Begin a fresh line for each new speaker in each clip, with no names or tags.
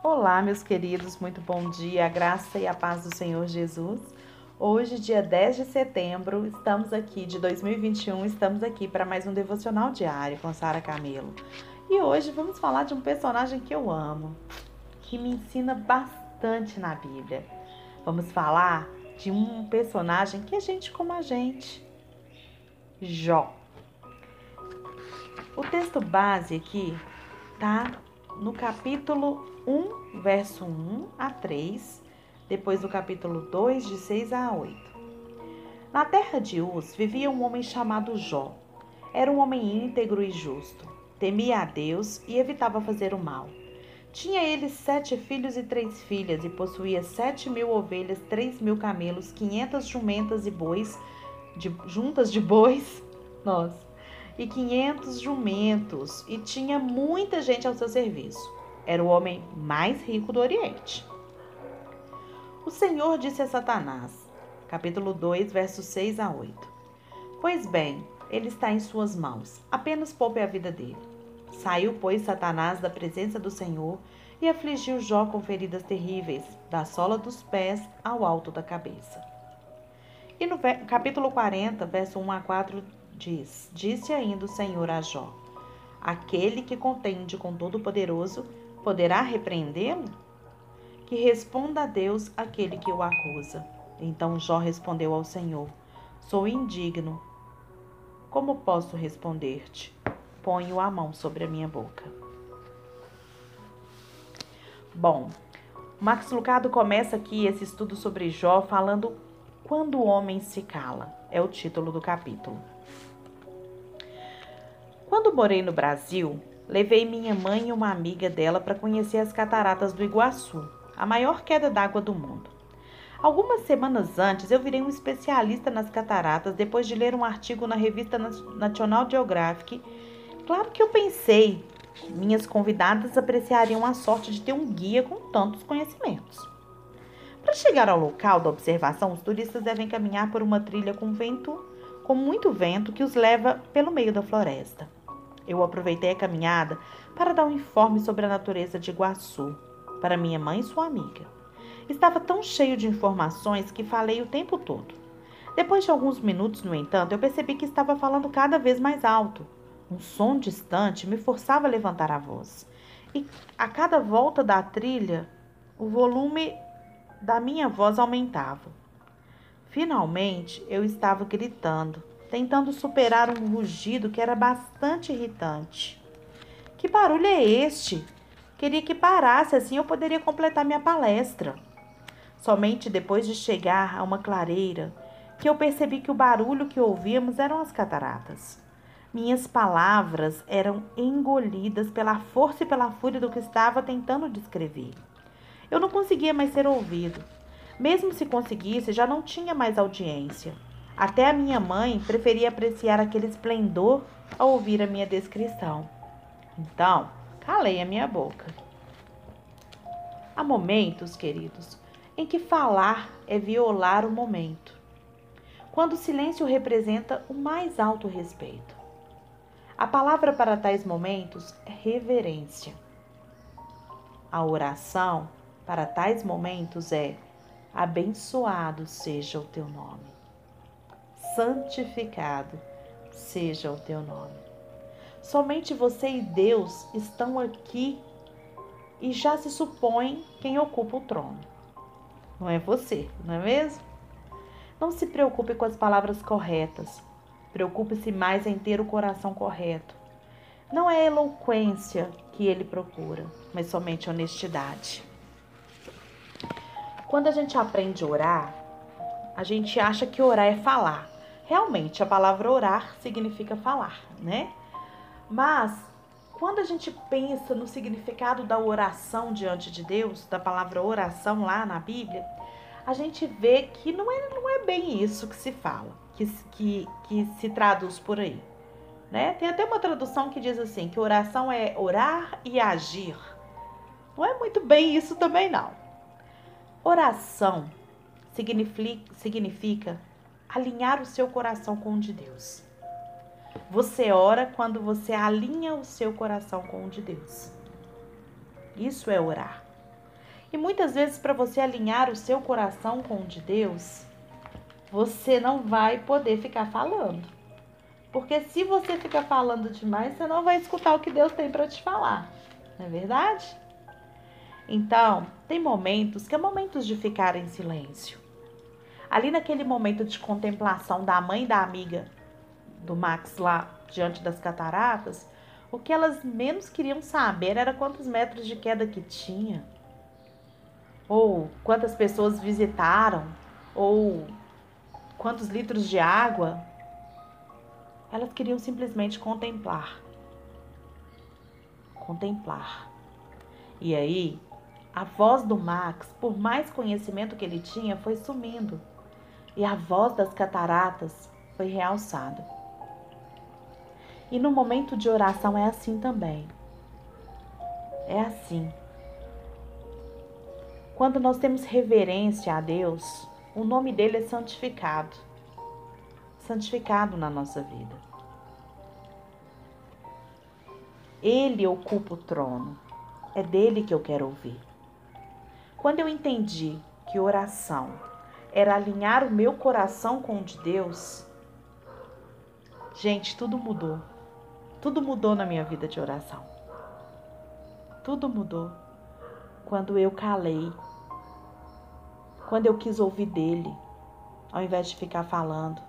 Olá, meus queridos, muito bom dia, a graça e a paz do Senhor Jesus. Hoje, dia 10 de setembro, estamos aqui de 2021, estamos aqui para mais um devocional diário com Sara Camelo. E hoje vamos falar de um personagem que eu amo, que me ensina bastante na Bíblia. Vamos falar de um personagem que é gente como a gente, Jó. O texto base aqui tá no capítulo 1, verso 1 a 3, depois do capítulo 2, de 6 a 8. Na terra de Uz vivia um homem chamado Jó. Era um homem íntegro e justo. Temia a Deus e evitava fazer o mal. Tinha ele sete filhos e três filhas, e possuía sete mil ovelhas, três mil camelos, quinhentas jumentas e bois, de, juntas de bois, nossa, e quinhentos jumentos, e tinha muita gente ao seu serviço. Era o homem mais rico do Oriente. O Senhor disse a Satanás, capítulo 2, versos 6 a 8: Pois bem, ele está em suas mãos, apenas poupe a vida dele. Saiu, pois, Satanás da presença do Senhor e afligiu Jó com feridas terríveis, da sola dos pés ao alto da cabeça. E no capítulo 40, verso 1 a 4, diz: Disse ainda o Senhor a Jó: Aquele que contende com Todo-Poderoso poderá repreendê-lo? Que responda a Deus aquele que o acusa. Então Jó respondeu ao Senhor: Sou indigno. Como posso responder-te? Ponho a mão sobre a minha boca. Bom, Max Lucado começa aqui esse estudo sobre Jó falando Quando o homem se cala. É o título do capítulo. Quando morei no Brasil, levei minha mãe e uma amiga dela para conhecer as cataratas do Iguaçu, a maior queda d'água do mundo. Algumas semanas antes, eu virei um especialista nas cataratas depois de ler um artigo na revista National Geographic. Claro que eu pensei, minhas convidadas apreciariam a sorte de ter um guia com tantos conhecimentos. Para chegar ao local da observação, os turistas devem caminhar por uma trilha com vento, com muito vento que os leva pelo meio da floresta. Eu aproveitei a caminhada para dar um informe sobre a natureza de Iguaçu para minha mãe e sua amiga. Estava tão cheio de informações que falei o tempo todo. Depois de alguns minutos, no entanto, eu percebi que estava falando cada vez mais alto. Um som distante me forçava a levantar a voz. E a cada volta da trilha, o volume da minha voz aumentava. Finalmente, eu estava gritando, tentando superar um rugido que era bastante irritante. Que barulho é este? Queria que parasse, assim eu poderia completar minha palestra. Somente depois de chegar a uma clareira que eu percebi que o barulho que ouvíamos eram as cataratas. Minhas palavras eram engolidas pela força e pela fúria do que estava tentando descrever. Eu não conseguia mais ser ouvido. Mesmo se conseguisse, já não tinha mais audiência. Até a minha mãe preferia apreciar aquele esplendor ao ouvir a minha descrição. Então, calei a minha boca. Há momentos, queridos, em que falar é violar o momento. Quando o silêncio representa o mais alto respeito. A palavra para tais momentos é reverência. A oração para tais momentos é: abençoado seja o teu nome santificado seja o teu nome. Somente você e Deus estão aqui e já se supõe quem ocupa o trono. Não é você, não é mesmo? Não se preocupe com as palavras corretas. Preocupe-se mais em ter o coração correto. Não é eloquência que ele procura, mas somente honestidade. Quando a gente aprende a orar, a gente acha que orar é falar. Realmente, a palavra orar significa falar, né? Mas quando a gente pensa no significado da oração diante de Deus, da palavra oração lá na Bíblia, a gente vê que não é, não é bem isso que se fala, que, que, que se traduz por aí. Né? Tem até uma tradução que diz assim, que oração é orar e agir. Não é muito bem isso também, não. Oração significa, significa alinhar o seu coração com o de Deus. Você ora quando você alinha o seu coração com o de Deus. Isso é orar. E muitas vezes, para você alinhar o seu coração com o de Deus, você não vai poder ficar falando. Porque se você ficar falando demais, você não vai escutar o que Deus tem para te falar. Não é verdade? Então, tem momentos que é momentos de ficar em silêncio. Ali naquele momento de contemplação da mãe da amiga do Max lá diante das cataratas, o que elas menos queriam saber era quantos metros de queda que tinha, ou quantas pessoas visitaram, ou quantos litros de água. Elas queriam simplesmente contemplar. Contemplar. E aí, a voz do Max, por mais conhecimento que ele tinha, foi sumindo. E a voz das cataratas foi realçada. E no momento de oração é assim também. É assim. Quando nós temos reverência a Deus, o nome dele é santificado. Santificado na nossa vida. Ele ocupa o trono. É dele que eu quero ouvir. Quando eu entendi que oração era alinhar o meu coração com o de Deus, gente, tudo mudou. Tudo mudou na minha vida de oração. Tudo mudou quando eu calei. Quando eu quis ouvir dele, ao invés de ficar falando.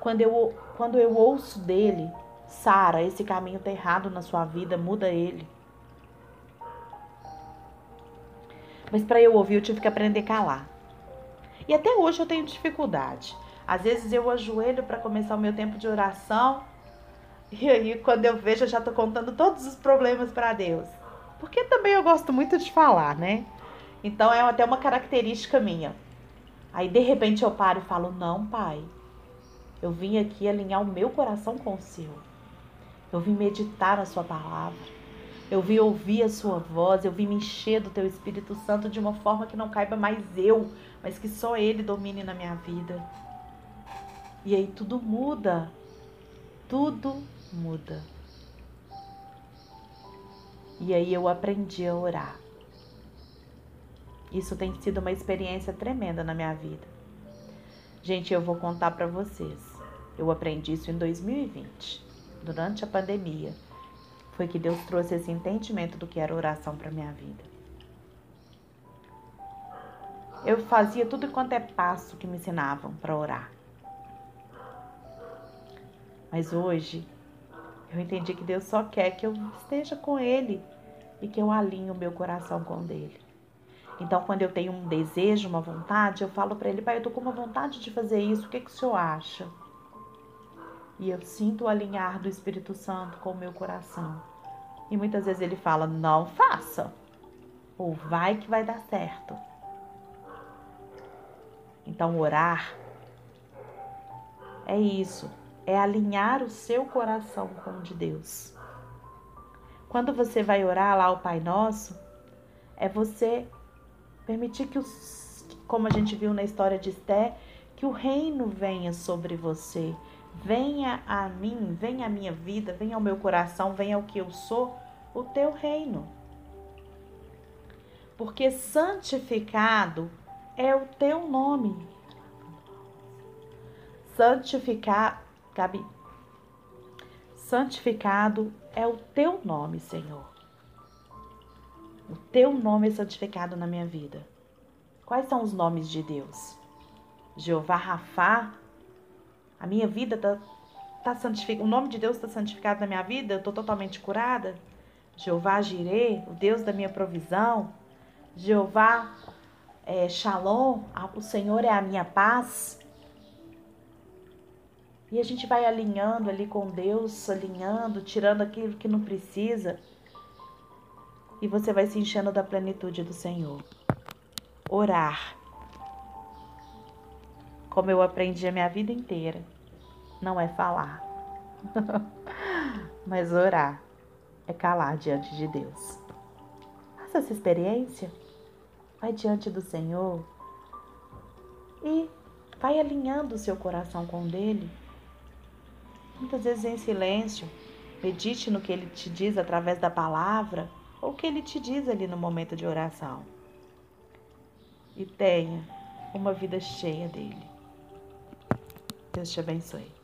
Quando eu, quando eu ouço dele, Sara, esse caminho tá errado na sua vida, muda ele. Mas para eu ouvir, eu tive que aprender a calar. E até hoje eu tenho dificuldade. Às vezes eu ajoelho para começar o meu tempo de oração e aí, quando eu vejo, eu já tô contando todos os problemas para Deus. Porque também eu gosto muito de falar, né? Então é até uma característica minha. Aí de repente eu paro e falo: Não, pai, eu vim aqui alinhar o meu coração com o seu. Eu vim meditar na sua palavra. Eu vim ouvir a sua voz. Eu vim me encher do teu Espírito Santo de uma forma que não caiba mais eu, mas que só ele domine na minha vida. E aí tudo muda. Tudo muda. E aí eu aprendi a orar. Isso tem sido uma experiência tremenda na minha vida. Gente, eu vou contar para vocês. Eu aprendi isso em 2020, durante a pandemia. Foi que Deus trouxe esse entendimento do que era oração para minha vida. Eu fazia tudo quanto é passo que me ensinavam para orar. Mas hoje eu entendi que Deus só quer que eu esteja com Ele e que eu alinhe o meu coração com o dele. Então, quando eu tenho um desejo, uma vontade, eu falo para ele, pai, eu tô com uma vontade de fazer isso, o que, que o senhor acha? E eu sinto o alinhar do Espírito Santo com o meu coração. E muitas vezes ele fala, não faça, ou vai que vai dar certo. Então, orar é isso, é alinhar o seu coração com o de Deus. Quando você vai orar lá o Pai Nosso, é você permitir que os, como a gente viu na história de Esté, que o reino venha sobre você, venha a mim, venha a minha vida, venha ao meu coração, venha ao que eu sou, o teu reino. Porque santificado é o teu nome. Santificar Gabi. Santificado é o teu nome, Senhor. O teu nome é santificado na minha vida. Quais são os nomes de Deus? Jeová Rafá. A minha vida está tá santificada. O nome de Deus está santificado na minha vida. Eu estou totalmente curada. Jeová Jirê, o Deus da minha provisão. Jeová é, Shalom, o Senhor é a minha paz. E a gente vai alinhando ali com Deus, alinhando, tirando aquilo que não precisa. E você vai se enchendo da plenitude do Senhor. Orar. Como eu aprendi a minha vida inteira. Não é falar. Mas orar é calar diante de Deus. Faça essa experiência. Vai diante do Senhor e vai alinhando o seu coração com o dele muitas vezes em silêncio. Medite no que ele te diz através da palavra ou o que ele te diz ali no momento de oração. e tenha uma vida cheia dele. Deus te abençoe.